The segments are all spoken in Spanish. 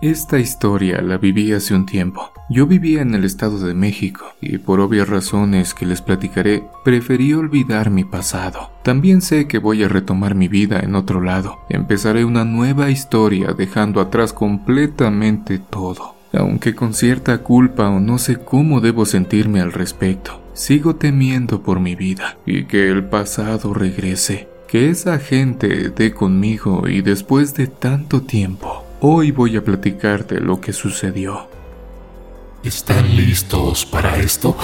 Esta historia la viví hace un tiempo. Yo vivía en el Estado de México y por obvias razones que les platicaré, preferí olvidar mi pasado. También sé que voy a retomar mi vida en otro lado. Empezaré una nueva historia dejando atrás completamente todo. Aunque con cierta culpa o no sé cómo debo sentirme al respecto, sigo temiendo por mi vida y que el pasado regrese, que esa gente dé conmigo y después de tanto tiempo Hoy voy a platicarte lo que sucedió. ¿Están listos para esto?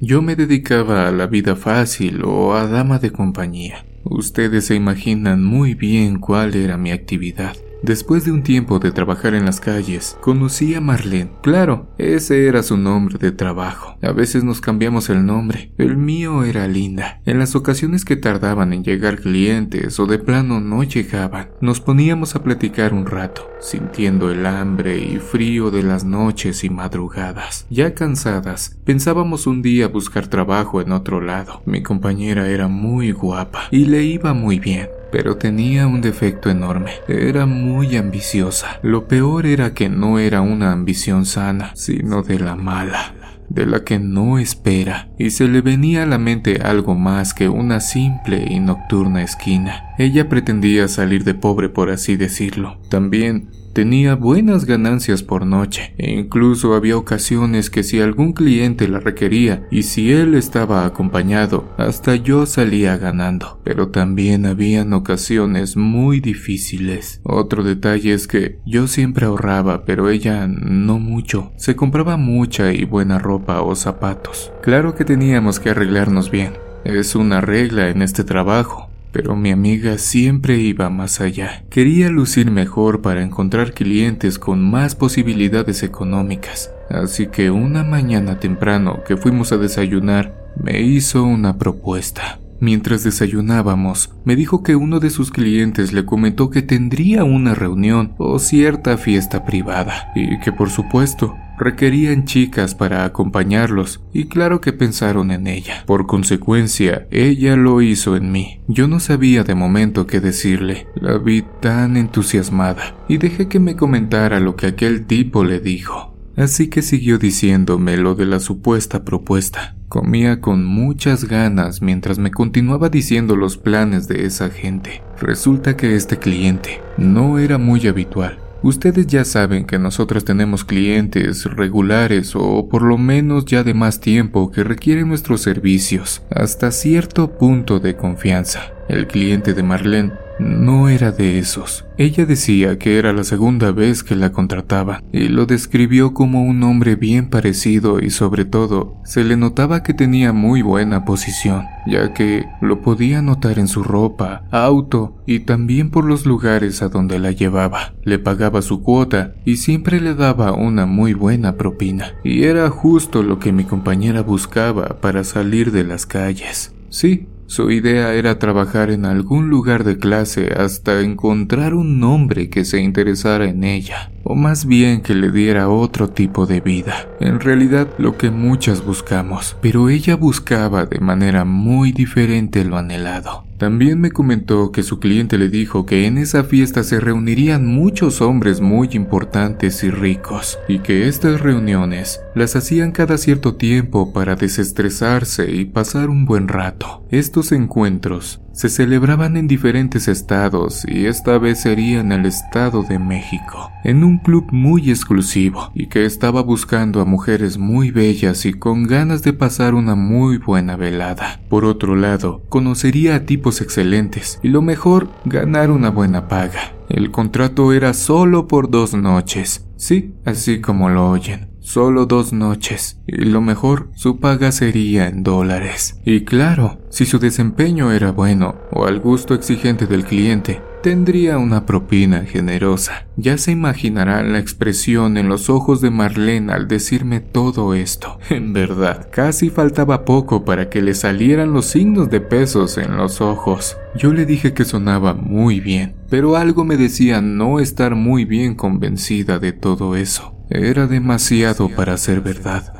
Yo me dedicaba a la vida fácil o a dama de compañía. Ustedes se imaginan muy bien cuál era mi actividad. Después de un tiempo de trabajar en las calles, conocí a Marlene. Claro, ese era su nombre de trabajo. A veces nos cambiamos el nombre. El mío era Linda. En las ocasiones que tardaban en llegar clientes o de plano no llegaban, nos poníamos a platicar un rato, sintiendo el hambre y frío de las noches y madrugadas. Ya cansadas, pensábamos un día buscar trabajo en otro lado. Mi compañera era muy guapa y le iba muy bien pero tenía un defecto enorme. Era muy ambiciosa. Lo peor era que no era una ambición sana, sino de la mala de la que no espera, y se le venía a la mente algo más que una simple y nocturna esquina. Ella pretendía salir de pobre por así decirlo. También Tenía buenas ganancias por noche e incluso había ocasiones que si algún cliente la requería y si él estaba acompañado, hasta yo salía ganando. Pero también habían ocasiones muy difíciles. Otro detalle es que yo siempre ahorraba, pero ella no mucho. Se compraba mucha y buena ropa o zapatos. Claro que teníamos que arreglarnos bien. Es una regla en este trabajo. Pero mi amiga siempre iba más allá. Quería lucir mejor para encontrar clientes con más posibilidades económicas. Así que una mañana temprano que fuimos a desayunar, me hizo una propuesta. Mientras desayunábamos, me dijo que uno de sus clientes le comentó que tendría una reunión o cierta fiesta privada y que por supuesto requerían chicas para acompañarlos, y claro que pensaron en ella. Por consecuencia, ella lo hizo en mí. Yo no sabía de momento qué decirle. La vi tan entusiasmada, y dejé que me comentara lo que aquel tipo le dijo. Así que siguió diciéndome lo de la supuesta propuesta. Comía con muchas ganas mientras me continuaba diciendo los planes de esa gente. Resulta que este cliente no era muy habitual. Ustedes ya saben que nosotros tenemos clientes regulares o por lo menos ya de más tiempo que requieren nuestros servicios hasta cierto punto de confianza. El cliente de Marlene no era de esos. Ella decía que era la segunda vez que la contrataba y lo describió como un hombre bien parecido y sobre todo se le notaba que tenía muy buena posición, ya que lo podía notar en su ropa, auto y también por los lugares a donde la llevaba. Le pagaba su cuota y siempre le daba una muy buena propina y era justo lo que mi compañera buscaba para salir de las calles. Sí, su idea era trabajar en algún lugar de clase hasta encontrar un nombre que se interesara en ella, o más bien que le diera otro tipo de vida. En realidad lo que muchas buscamos, pero ella buscaba de manera muy diferente lo anhelado. También me comentó que su cliente le dijo que en esa fiesta se reunirían muchos hombres muy importantes y ricos, y que estas reuniones las hacían cada cierto tiempo para desestresarse y pasar un buen rato. Estos encuentros se celebraban en diferentes estados y esta vez sería en el estado de México, en un club muy exclusivo y que estaba buscando a mujeres muy bellas y con ganas de pasar una muy buena velada. Por otro lado, conocería a tipos excelentes y lo mejor, ganar una buena paga. El contrato era solo por dos noches, sí, así como lo oyen. Solo dos noches, y lo mejor, su paga sería en dólares. Y claro, si su desempeño era bueno o al gusto exigente del cliente, tendría una propina generosa. Ya se imaginarán la expresión en los ojos de Marlene al decirme todo esto. En verdad, casi faltaba poco para que le salieran los signos de pesos en los ojos. Yo le dije que sonaba muy bien, pero algo me decía no estar muy bien convencida de todo eso. Era demasiado para ser verdad.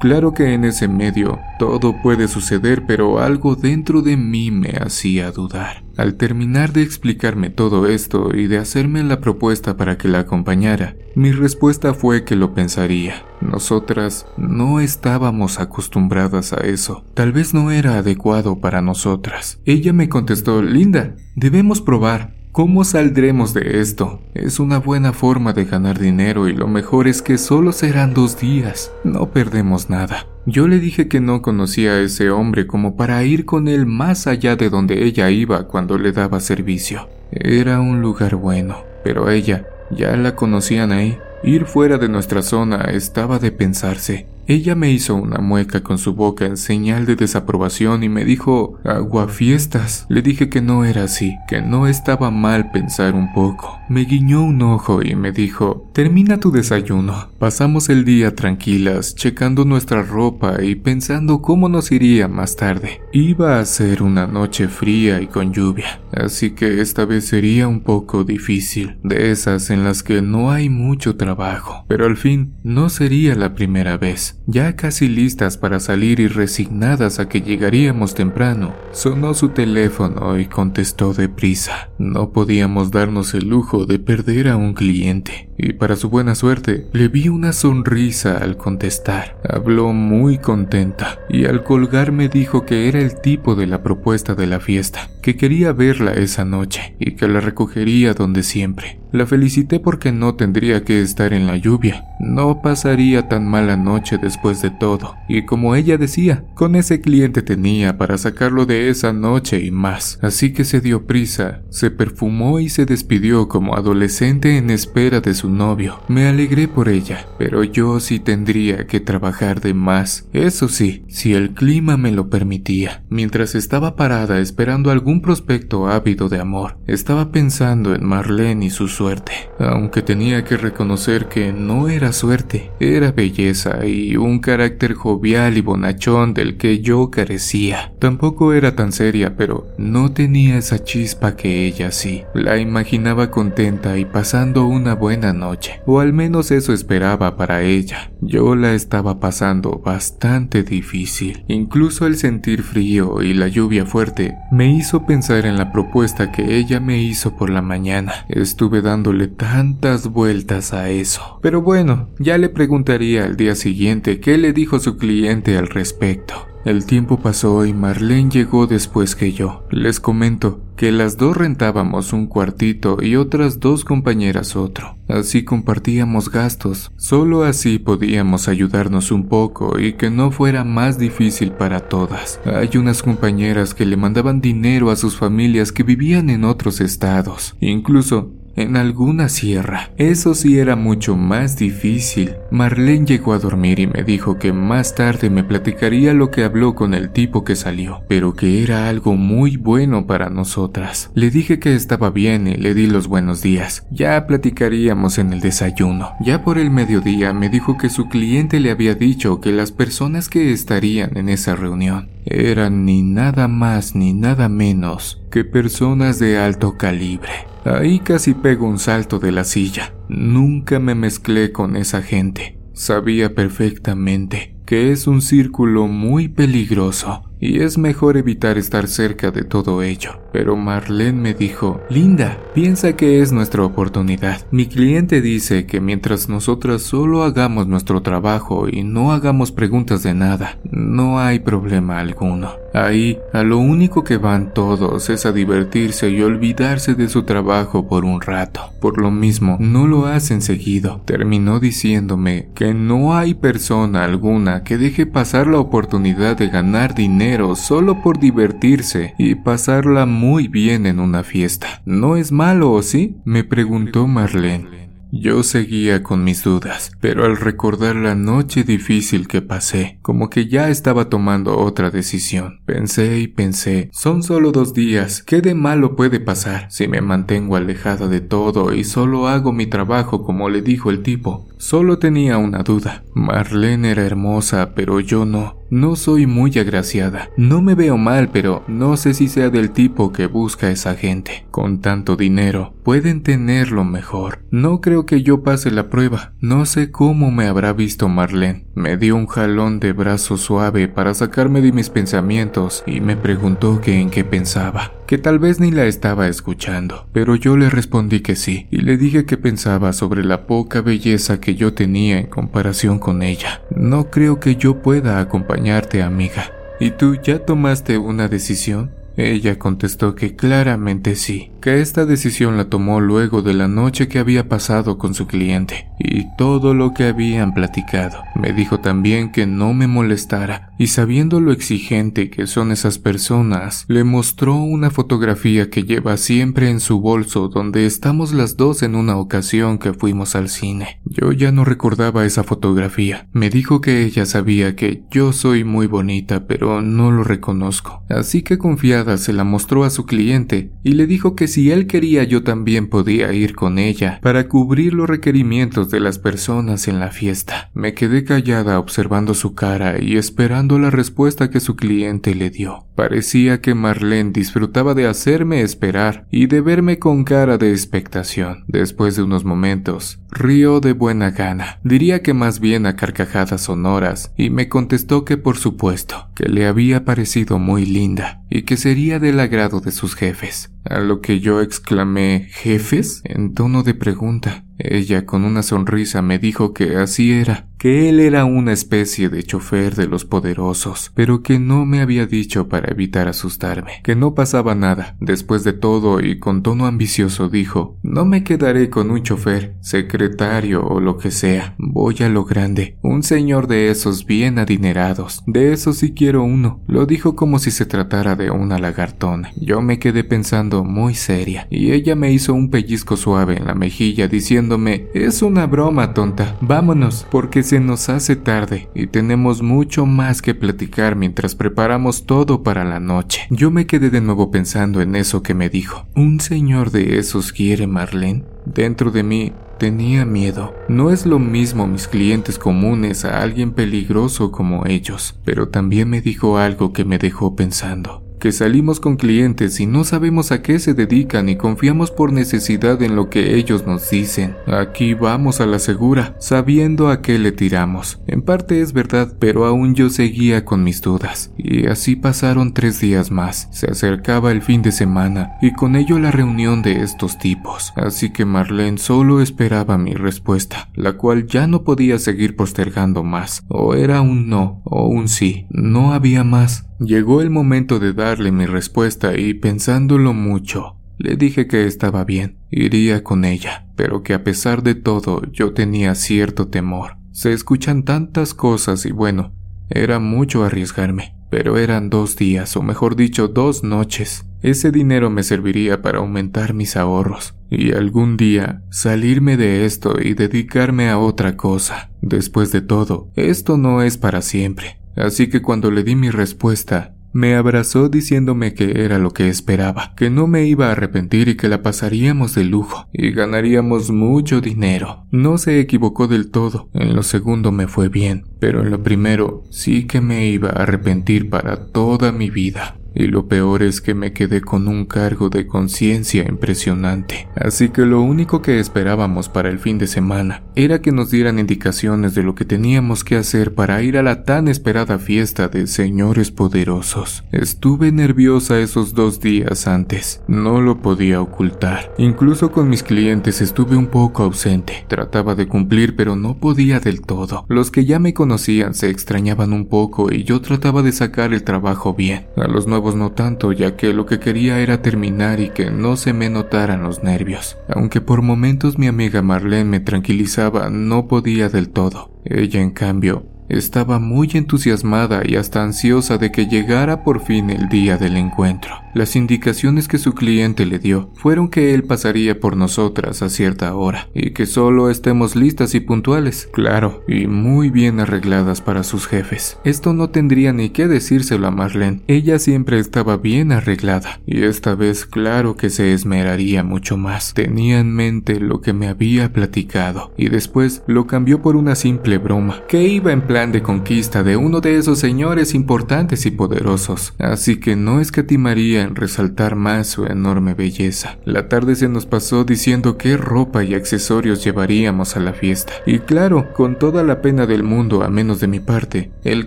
Claro que en ese medio todo puede suceder, pero algo dentro de mí me hacía dudar. Al terminar de explicarme todo esto y de hacerme la propuesta para que la acompañara, mi respuesta fue que lo pensaría. Nosotras no estábamos acostumbradas a eso. Tal vez no era adecuado para nosotras. Ella me contestó, Linda, debemos probar. ¿Cómo saldremos de esto? Es una buena forma de ganar dinero y lo mejor es que solo serán dos días. No perdemos nada. Yo le dije que no conocía a ese hombre como para ir con él más allá de donde ella iba cuando le daba servicio. Era un lugar bueno, pero ella ya la conocían ahí. Ir fuera de nuestra zona estaba de pensarse. Ella me hizo una mueca con su boca en señal de desaprobación y me dijo aguafiestas. Le dije que no era así, que no estaba mal pensar un poco. Me guiñó un ojo y me dijo termina tu desayuno. Pasamos el día tranquilas, checando nuestra ropa y pensando cómo nos iría más tarde. Iba a ser una noche fría y con lluvia, así que esta vez sería un poco difícil, de esas en las que no hay mucho trabajo. Pero al fin, no sería la primera vez. Ya casi listas para salir y resignadas a que llegaríamos temprano, sonó su teléfono y contestó deprisa. No podíamos darnos el lujo de perder a un cliente, y para su buena suerte, le vi una sonrisa al contestar. Habló muy contenta, y al colgar me dijo que era el tipo de la propuesta de la fiesta, que quería verla esa noche, y que la recogería donde siempre. La felicité porque no tendría que estar en la lluvia, no pasaría tan mala noche después de todo, y como ella decía, con ese cliente tenía para sacarlo de esa noche y más, así que se dio prisa, se perfumó y se despidió como adolescente en espera de su novio. Me alegré por ella, pero yo sí tendría que trabajar de más, eso sí, si el clima me lo permitía. Mientras estaba parada esperando algún prospecto ávido de amor, estaba pensando en Marlene y sus suerte, aunque tenía que reconocer que no era suerte, era belleza y un carácter jovial y bonachón del que yo carecía. Tampoco era tan seria, pero no tenía esa chispa que ella sí. La imaginaba contenta y pasando una buena noche, o al menos eso esperaba para ella. Yo la estaba pasando bastante difícil. Incluso el sentir frío y la lluvia fuerte me hizo pensar en la propuesta que ella me hizo por la mañana. Estuve dándole tantas vueltas a eso. Pero bueno, ya le preguntaría al día siguiente qué le dijo su cliente al respecto. El tiempo pasó y Marlene llegó después que yo. Les comento que las dos rentábamos un cuartito y otras dos compañeras otro. Así compartíamos gastos. Solo así podíamos ayudarnos un poco y que no fuera más difícil para todas. Hay unas compañeras que le mandaban dinero a sus familias que vivían en otros estados. Incluso en alguna sierra. Eso sí era mucho más difícil. Marlene llegó a dormir y me dijo que más tarde me platicaría lo que habló con el tipo que salió, pero que era algo muy bueno para nosotras. Le dije que estaba bien y le di los buenos días. Ya platicaríamos en el desayuno. Ya por el mediodía me dijo que su cliente le había dicho que las personas que estarían en esa reunión eran ni nada más ni nada menos que personas de alto calibre. Ahí casi pego un salto de la silla. Nunca me mezclé con esa gente. Sabía perfectamente que es un círculo muy peligroso y es mejor evitar estar cerca de todo ello. Pero Marlene me dijo, Linda, piensa que es nuestra oportunidad. Mi cliente dice que mientras nosotras solo hagamos nuestro trabajo y no hagamos preguntas de nada, no hay problema alguno. Ahí, a lo único que van todos es a divertirse y olvidarse de su trabajo por un rato. Por lo mismo, no lo hacen seguido. Terminó diciéndome que no hay persona alguna que deje pasar la oportunidad de ganar dinero solo por divertirse y pasarla muy bien en una fiesta. ¿No es malo, o sí? me preguntó Marlene. Yo seguía con mis dudas, pero al recordar la noche difícil que pasé, como que ya estaba tomando otra decisión. Pensé y pensé, son solo dos días, ¿qué de malo puede pasar si me mantengo alejada de todo y solo hago mi trabajo como le dijo el tipo? Solo tenía una duda. Marlene era hermosa, pero yo no. No soy muy agraciada. No me veo mal, pero no sé si sea del tipo que busca esa gente. Con tanto dinero, pueden tenerlo mejor. No creo que yo pase la prueba. No sé cómo me habrá visto Marlene. Me dio un jalón de brazo suave para sacarme de mis pensamientos y me preguntó que en qué pensaba, que tal vez ni la estaba escuchando, pero yo le respondí que sí y le dije que pensaba sobre la poca belleza que yo tenía en comparación con ella. No creo que yo pueda acompañarte, amiga. ¿Y tú ya tomaste una decisión? Ella contestó que claramente sí, esta decisión la tomó luego de la noche que había pasado con su cliente y todo lo que habían platicado. Me dijo también que no me molestara y sabiendo lo exigente que son esas personas, le mostró una fotografía que lleva siempre en su bolso donde estamos las dos en una ocasión que fuimos al cine. Yo ya no recordaba esa fotografía. Me dijo que ella sabía que yo soy muy bonita pero no lo reconozco. Así que confiada se la mostró a su cliente y le dijo que si él quería yo también podía ir con ella para cubrir los requerimientos de las personas en la fiesta. Me quedé callada observando su cara y esperando la respuesta que su cliente le dio. Parecía que Marlene disfrutaba de hacerme esperar y de verme con cara de expectación. Después de unos momentos, rió de buena gana, diría que más bien a carcajadas sonoras, y me contestó que por supuesto, que le había parecido muy linda y que sería del agrado de sus jefes. A lo que yo exclamé ¿Jefes? en tono de pregunta. Ella con una sonrisa me dijo que así era, que él era una especie de chofer de los poderosos, pero que no me había dicho para evitar asustarme, que no pasaba nada. Después de todo y con tono ambicioso dijo, no me quedaré con un chofer, secretario o lo que sea, voy a lo grande, un señor de esos bien adinerados, de esos sí quiero uno. Lo dijo como si se tratara de una lagartona. Yo me quedé pensando muy seria, y ella me hizo un pellizco suave en la mejilla diciendo es una broma tonta, vámonos, porque se nos hace tarde y tenemos mucho más que platicar mientras preparamos todo para la noche. Yo me quedé de nuevo pensando en eso que me dijo. ¿Un señor de esos quiere Marlene? Dentro de mí tenía miedo. No es lo mismo mis clientes comunes a alguien peligroso como ellos, pero también me dijo algo que me dejó pensando que salimos con clientes y no sabemos a qué se dedican y confiamos por necesidad en lo que ellos nos dicen. Aquí vamos a la segura, sabiendo a qué le tiramos. En parte es verdad, pero aún yo seguía con mis dudas. Y así pasaron tres días más. Se acercaba el fin de semana y con ello la reunión de estos tipos. Así que Marlene solo esperaba mi respuesta, la cual ya no podía seguir postergando más. O era un no o un sí. No había más. Llegó el momento de darle mi respuesta y pensándolo mucho, le dije que estaba bien, iría con ella, pero que a pesar de todo yo tenía cierto temor. Se escuchan tantas cosas y bueno, era mucho arriesgarme, pero eran dos días, o mejor dicho, dos noches. Ese dinero me serviría para aumentar mis ahorros y algún día salirme de esto y dedicarme a otra cosa. Después de todo, esto no es para siempre. Así que cuando le di mi respuesta, me abrazó diciéndome que era lo que esperaba, que no me iba a arrepentir y que la pasaríamos de lujo y ganaríamos mucho dinero. No se equivocó del todo, en lo segundo me fue bien, pero en lo primero sí que me iba a arrepentir para toda mi vida. Y lo peor es que me quedé con un cargo de conciencia impresionante. Así que lo único que esperábamos para el fin de semana era que nos dieran indicaciones de lo que teníamos que hacer para ir a la tan esperada fiesta de señores poderosos. Estuve nerviosa esos dos días antes, no lo podía ocultar. Incluso con mis clientes estuve un poco ausente. Trataba de cumplir pero no podía del todo. Los que ya me conocían se extrañaban un poco y yo trataba de sacar el trabajo bien. A los no tanto, ya que lo que quería era terminar y que no se me notaran los nervios. Aunque por momentos mi amiga Marlene me tranquilizaba, no podía del todo. Ella, en cambio, estaba muy entusiasmada y hasta ansiosa de que llegara por fin el día del encuentro. Las indicaciones que su cliente le dio fueron que él pasaría por nosotras a cierta hora y que solo estemos listas y puntuales, claro, y muy bien arregladas para sus jefes. Esto no tendría ni que decírselo a Marlene, ella siempre estaba bien arreglada y esta vez claro que se esmeraría mucho más. Tenía en mente lo que me había platicado y después lo cambió por una simple broma, que iba en plan de conquista de uno de esos señores importantes y poderosos, así que no escatimaría resaltar más su enorme belleza. La tarde se nos pasó diciendo qué ropa y accesorios llevaríamos a la fiesta, y claro, con toda la pena del mundo, a menos de mi parte, el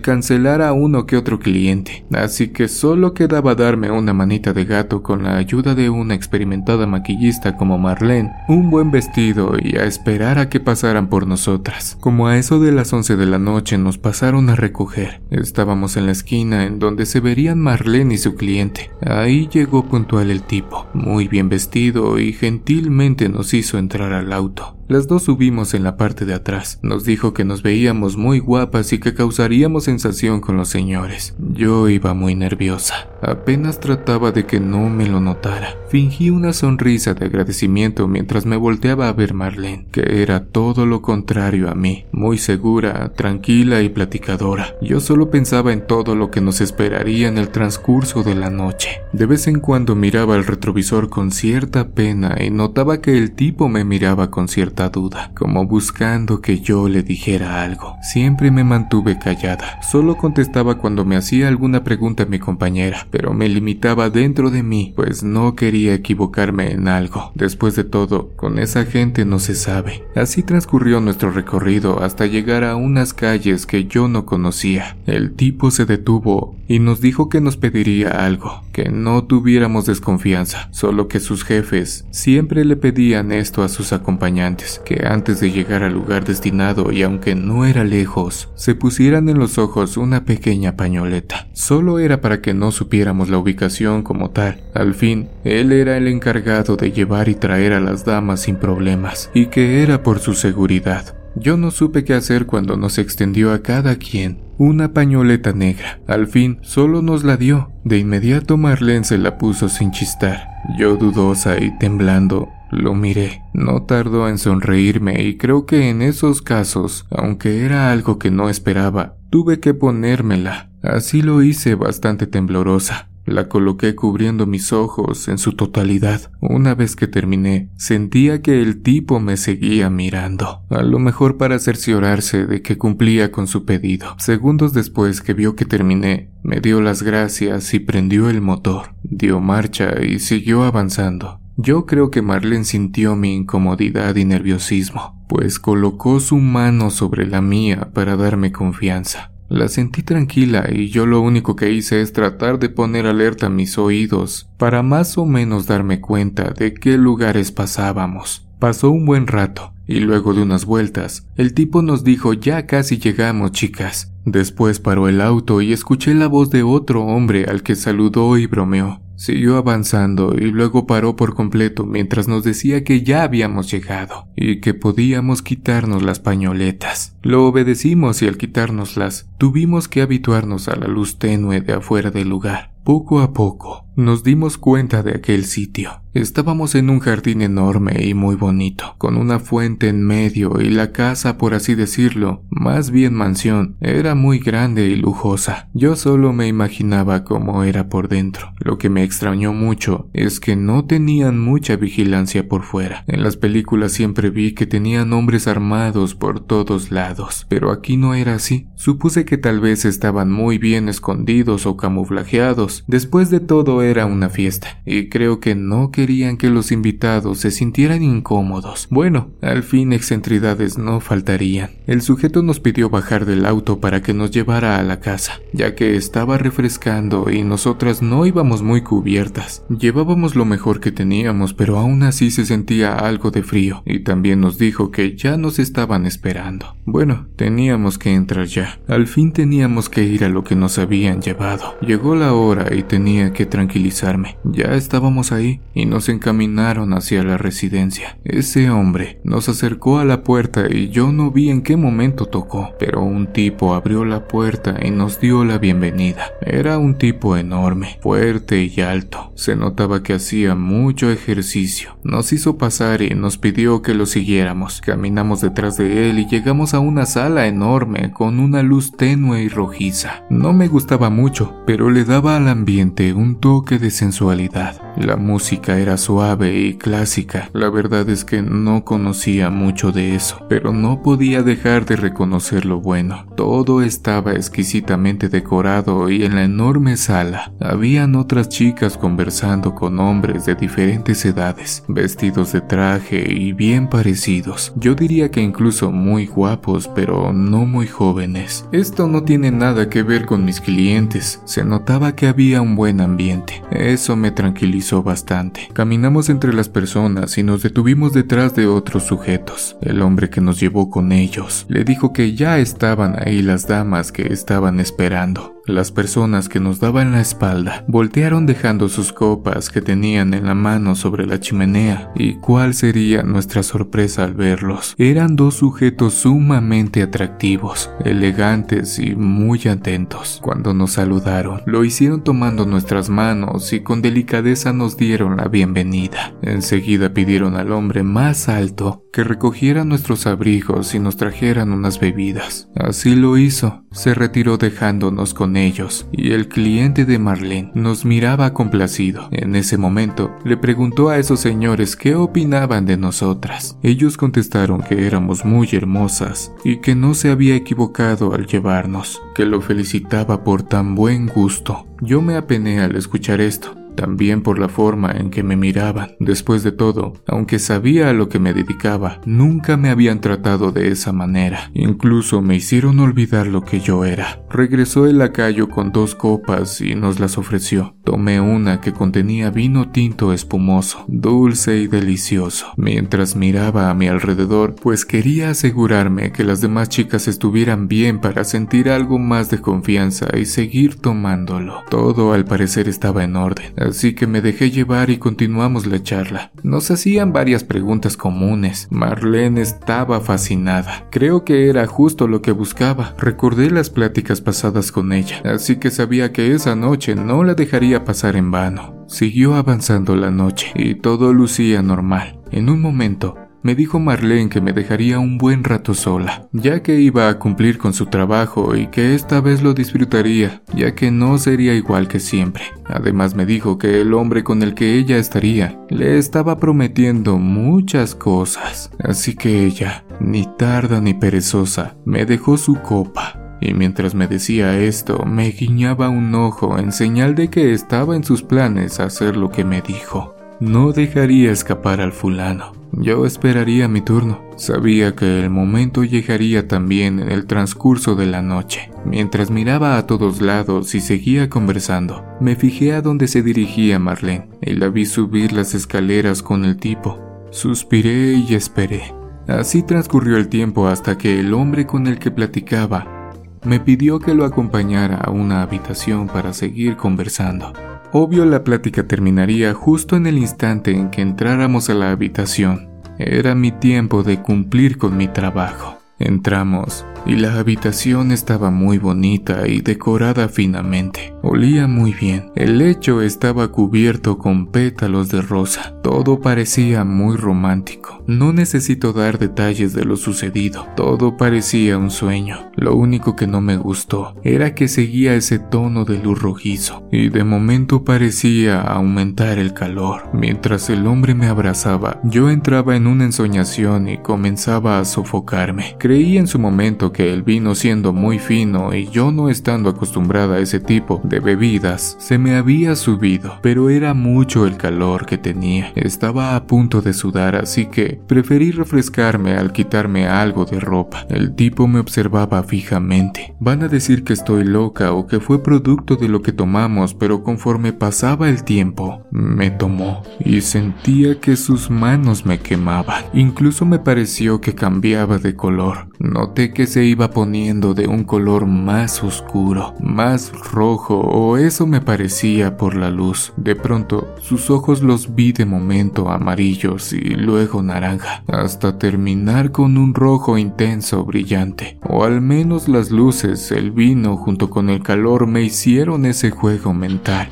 cancelar a uno que otro cliente, así que solo quedaba darme una manita de gato con la ayuda de una experimentada maquillista como Marlene, un buen vestido y a esperar a que pasaran por nosotras. Como a eso de las 11 de la noche nos pasaron a recoger. Estábamos en la esquina en donde se verían Marlene y su cliente. Ahí llegó puntual el tipo, muy bien vestido y gentilmente nos hizo entrar al auto. Las dos subimos en la parte de atrás. Nos dijo que nos veíamos muy guapas y que causaríamos sensación con los señores. Yo iba muy nerviosa. Apenas trataba de que no me lo notara. Fingí una sonrisa de agradecimiento mientras me volteaba a ver Marlene, que era todo lo contrario a mí, muy segura, tranquila y platicadora. Yo solo pensaba en todo lo que nos esperaría en el transcurso de la noche. De vez en cuando miraba el retrovisor con cierta pena y notaba que el tipo me miraba con cierta duda, como buscando que yo le dijera algo. Siempre me mantuve callada, solo contestaba cuando me hacía alguna pregunta mi compañera, pero me limitaba dentro de mí, pues no quería equivocarme en algo. Después de todo, con esa gente no se sabe. Así transcurrió nuestro recorrido hasta llegar a unas calles que yo no conocía. El tipo se detuvo y nos dijo que nos pediría algo, que no tuviéramos desconfianza, solo que sus jefes siempre le pedían esto a sus acompañantes, que antes de llegar al lugar destinado y aunque no era lejos, se pusieran en los ojos una pequeña pañoleta. Solo era para que no supiéramos la ubicación como tal. Al fin, él era el encargado de llevar y traer a las damas sin problemas, y que era por su seguridad. Yo no supe qué hacer cuando nos extendió a cada quien una pañoleta negra. Al fin, solo nos la dio. De inmediato Marlene se la puso sin chistar. Yo dudosa y temblando, lo miré. No tardó en sonreírme y creo que en esos casos, aunque era algo que no esperaba, tuve que ponérmela. Así lo hice bastante temblorosa. La coloqué cubriendo mis ojos en su totalidad. Una vez que terminé, sentía que el tipo me seguía mirando, a lo mejor para cerciorarse de que cumplía con su pedido. Segundos después que vio que terminé, me dio las gracias y prendió el motor, dio marcha y siguió avanzando. Yo creo que Marlene sintió mi incomodidad y nerviosismo, pues colocó su mano sobre la mía para darme confianza. La sentí tranquila y yo lo único que hice es tratar de poner alerta mis oídos para más o menos darme cuenta de qué lugares pasábamos. Pasó un buen rato y luego de unas vueltas, el tipo nos dijo ya casi llegamos chicas. Después paró el auto y escuché la voz de otro hombre al que saludó y bromeó. Siguió avanzando y luego paró por completo mientras nos decía que ya habíamos llegado y que podíamos quitarnos las pañoletas. Lo obedecimos y al quitárnoslas tuvimos que habituarnos a la luz tenue de afuera del lugar. Poco a poco nos dimos cuenta de aquel sitio. Estábamos en un jardín enorme y muy bonito, con una fuente en medio y la casa, por así decirlo, más bien mansión, era muy grande y lujosa. Yo solo me imaginaba cómo era por dentro. Lo que me extrañó mucho es que no tenían mucha vigilancia por fuera. En las películas siempre vi que tenían hombres armados por todos lados, pero aquí no era así. Supuse que tal vez estaban muy bien escondidos o camuflajeados. Después de todo era una fiesta, y creo que no querían que los invitados se sintieran incómodos. Bueno, al fin excentridades no faltarían. El sujeto nos pidió bajar del auto para que nos llevara a la casa, ya que estaba refrescando y nosotras no íbamos muy cubiertas. Llevábamos lo mejor que teníamos, pero aún así se sentía algo de frío, y también nos dijo que ya nos estaban esperando. Bueno, teníamos que entrar ya. Al fin teníamos que ir a lo que nos habían llevado. Llegó la hora y tenía que tranquilizarme. Ya estábamos ahí y nos encaminaron hacia la residencia. Ese hombre nos acercó a la puerta y yo no vi en qué momento tocó, pero un tipo abrió la puerta y nos dio la bienvenida. Era un tipo enorme, fuerte y alto. Se notaba que hacía mucho ejercicio. Nos hizo pasar y nos pidió que lo siguiéramos. Caminamos detrás de él y llegamos a una sala enorme con una luz tenue y rojiza. No me gustaba mucho, pero le daba al ambiente un toque de sensualidad. La música era suave y clásica. La verdad es que no conocía mucho de eso, pero no podía dejar de reconocer lo bueno. Todo estaba exquisitamente decorado y en la enorme sala habían otras chicas conversando con hombres de diferentes edades, vestidos de traje y bien parecidos. Yo diría que incluso muy guapos, pero no muy jóvenes. Esto no tiene nada que ver con mis clientes. Se notaba que había un buen ambiente. Eso me tranquilizó bastante. Caminamos entre las personas y nos detuvimos detrás de otros sujetos. El hombre que nos llevó con ellos le dijo que ya estaban ahí las damas que estaban esperando. Las personas que nos daban la espalda voltearon dejando sus copas que tenían en la mano sobre la chimenea. ¿Y cuál sería nuestra sorpresa al verlos? Eran dos sujetos sumamente atractivos, elegantes y muy atentos. Cuando nos saludaron, lo hicieron tomando nuestras manos y con delicadeza nos dieron la bienvenida. Enseguida pidieron al hombre más alto que recogiera nuestros abrigos y nos trajeran unas bebidas. Así lo hizo. Se retiró dejándonos ellos, y el cliente de Marlene nos miraba complacido. En ese momento, le preguntó a esos señores qué opinaban de nosotras. Ellos contestaron que éramos muy hermosas y que no se había equivocado al llevarnos, que lo felicitaba por tan buen gusto. Yo me apené al escuchar esto también por la forma en que me miraban. Después de todo, aunque sabía a lo que me dedicaba, nunca me habían tratado de esa manera. Incluso me hicieron olvidar lo que yo era. Regresó el lacayo con dos copas y nos las ofreció. Tomé una que contenía vino tinto espumoso, dulce y delicioso, mientras miraba a mi alrededor, pues quería asegurarme que las demás chicas estuvieran bien para sentir algo más de confianza y seguir tomándolo. Todo al parecer estaba en orden así que me dejé llevar y continuamos la charla. Nos hacían varias preguntas comunes. Marlene estaba fascinada. Creo que era justo lo que buscaba. Recordé las pláticas pasadas con ella, así que sabía que esa noche no la dejaría pasar en vano. Siguió avanzando la noche y todo lucía normal. En un momento, me dijo Marlene que me dejaría un buen rato sola, ya que iba a cumplir con su trabajo y que esta vez lo disfrutaría, ya que no sería igual que siempre. Además me dijo que el hombre con el que ella estaría le estaba prometiendo muchas cosas, así que ella, ni tarda ni perezosa, me dejó su copa y mientras me decía esto, me guiñaba un ojo en señal de que estaba en sus planes hacer lo que me dijo. No dejaría escapar al fulano. Yo esperaría mi turno. Sabía que el momento llegaría también en el transcurso de la noche. Mientras miraba a todos lados y seguía conversando, me fijé a dónde se dirigía Marlene y la vi subir las escaleras con el tipo. Suspiré y esperé. Así transcurrió el tiempo hasta que el hombre con el que platicaba me pidió que lo acompañara a una habitación para seguir conversando. Obvio la plática terminaría justo en el instante en que entráramos a la habitación. Era mi tiempo de cumplir con mi trabajo. Entramos y la habitación estaba muy bonita y decorada finamente. Olía muy bien. El lecho estaba cubierto con pétalos de rosa. Todo parecía muy romántico. No necesito dar detalles de lo sucedido. Todo parecía un sueño. Lo único que no me gustó era que seguía ese tono de luz rojizo y de momento parecía aumentar el calor. Mientras el hombre me abrazaba, yo entraba en una ensoñación y comenzaba a sofocarme. Creí en su momento que el vino siendo muy fino y yo no estando acostumbrada a ese tipo de bebidas, se me había subido, pero era mucho el calor que tenía. Estaba a punto de sudar, así que preferí refrescarme al quitarme algo de ropa. El tipo me observaba fijamente. Van a decir que estoy loca o que fue producto de lo que tomamos, pero conforme pasaba el tiempo, me tomó y sentía que sus manos me quemaban. Incluso me pareció que cambiaba de color. Noté que se iba poniendo de un color más oscuro, más rojo, o eso me parecía por la luz. De pronto, sus ojos los vi de momento amarillos y luego naranja, hasta terminar con un rojo intenso brillante. O al menos las luces, el vino junto con el calor me hicieron ese juego mental.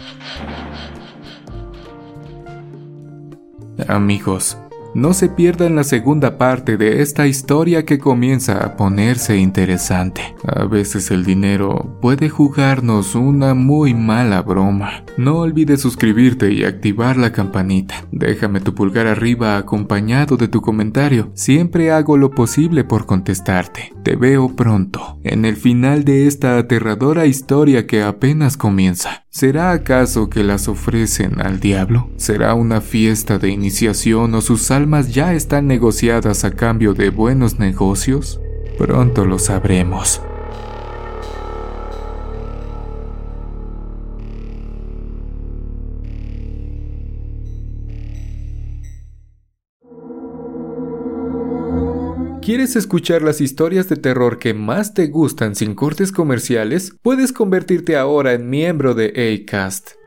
Amigos, no se pierdan la segunda parte de esta historia que comienza a ponerse interesante. A veces el dinero puede jugarnos una muy mala broma. No olvides suscribirte y activar la campanita. Déjame tu pulgar arriba acompañado de tu comentario. Siempre hago lo posible por contestarte. Te veo pronto, en el final de esta aterradora historia que apenas comienza. ¿Será acaso que las ofrecen al diablo? ¿Será una fiesta de iniciación o sus almas ya están negociadas a cambio de buenos negocios? Pronto lo sabremos. ¿Quieres escuchar las historias de terror que más te gustan sin cortes comerciales? Puedes convertirte ahora en miembro de ACAST.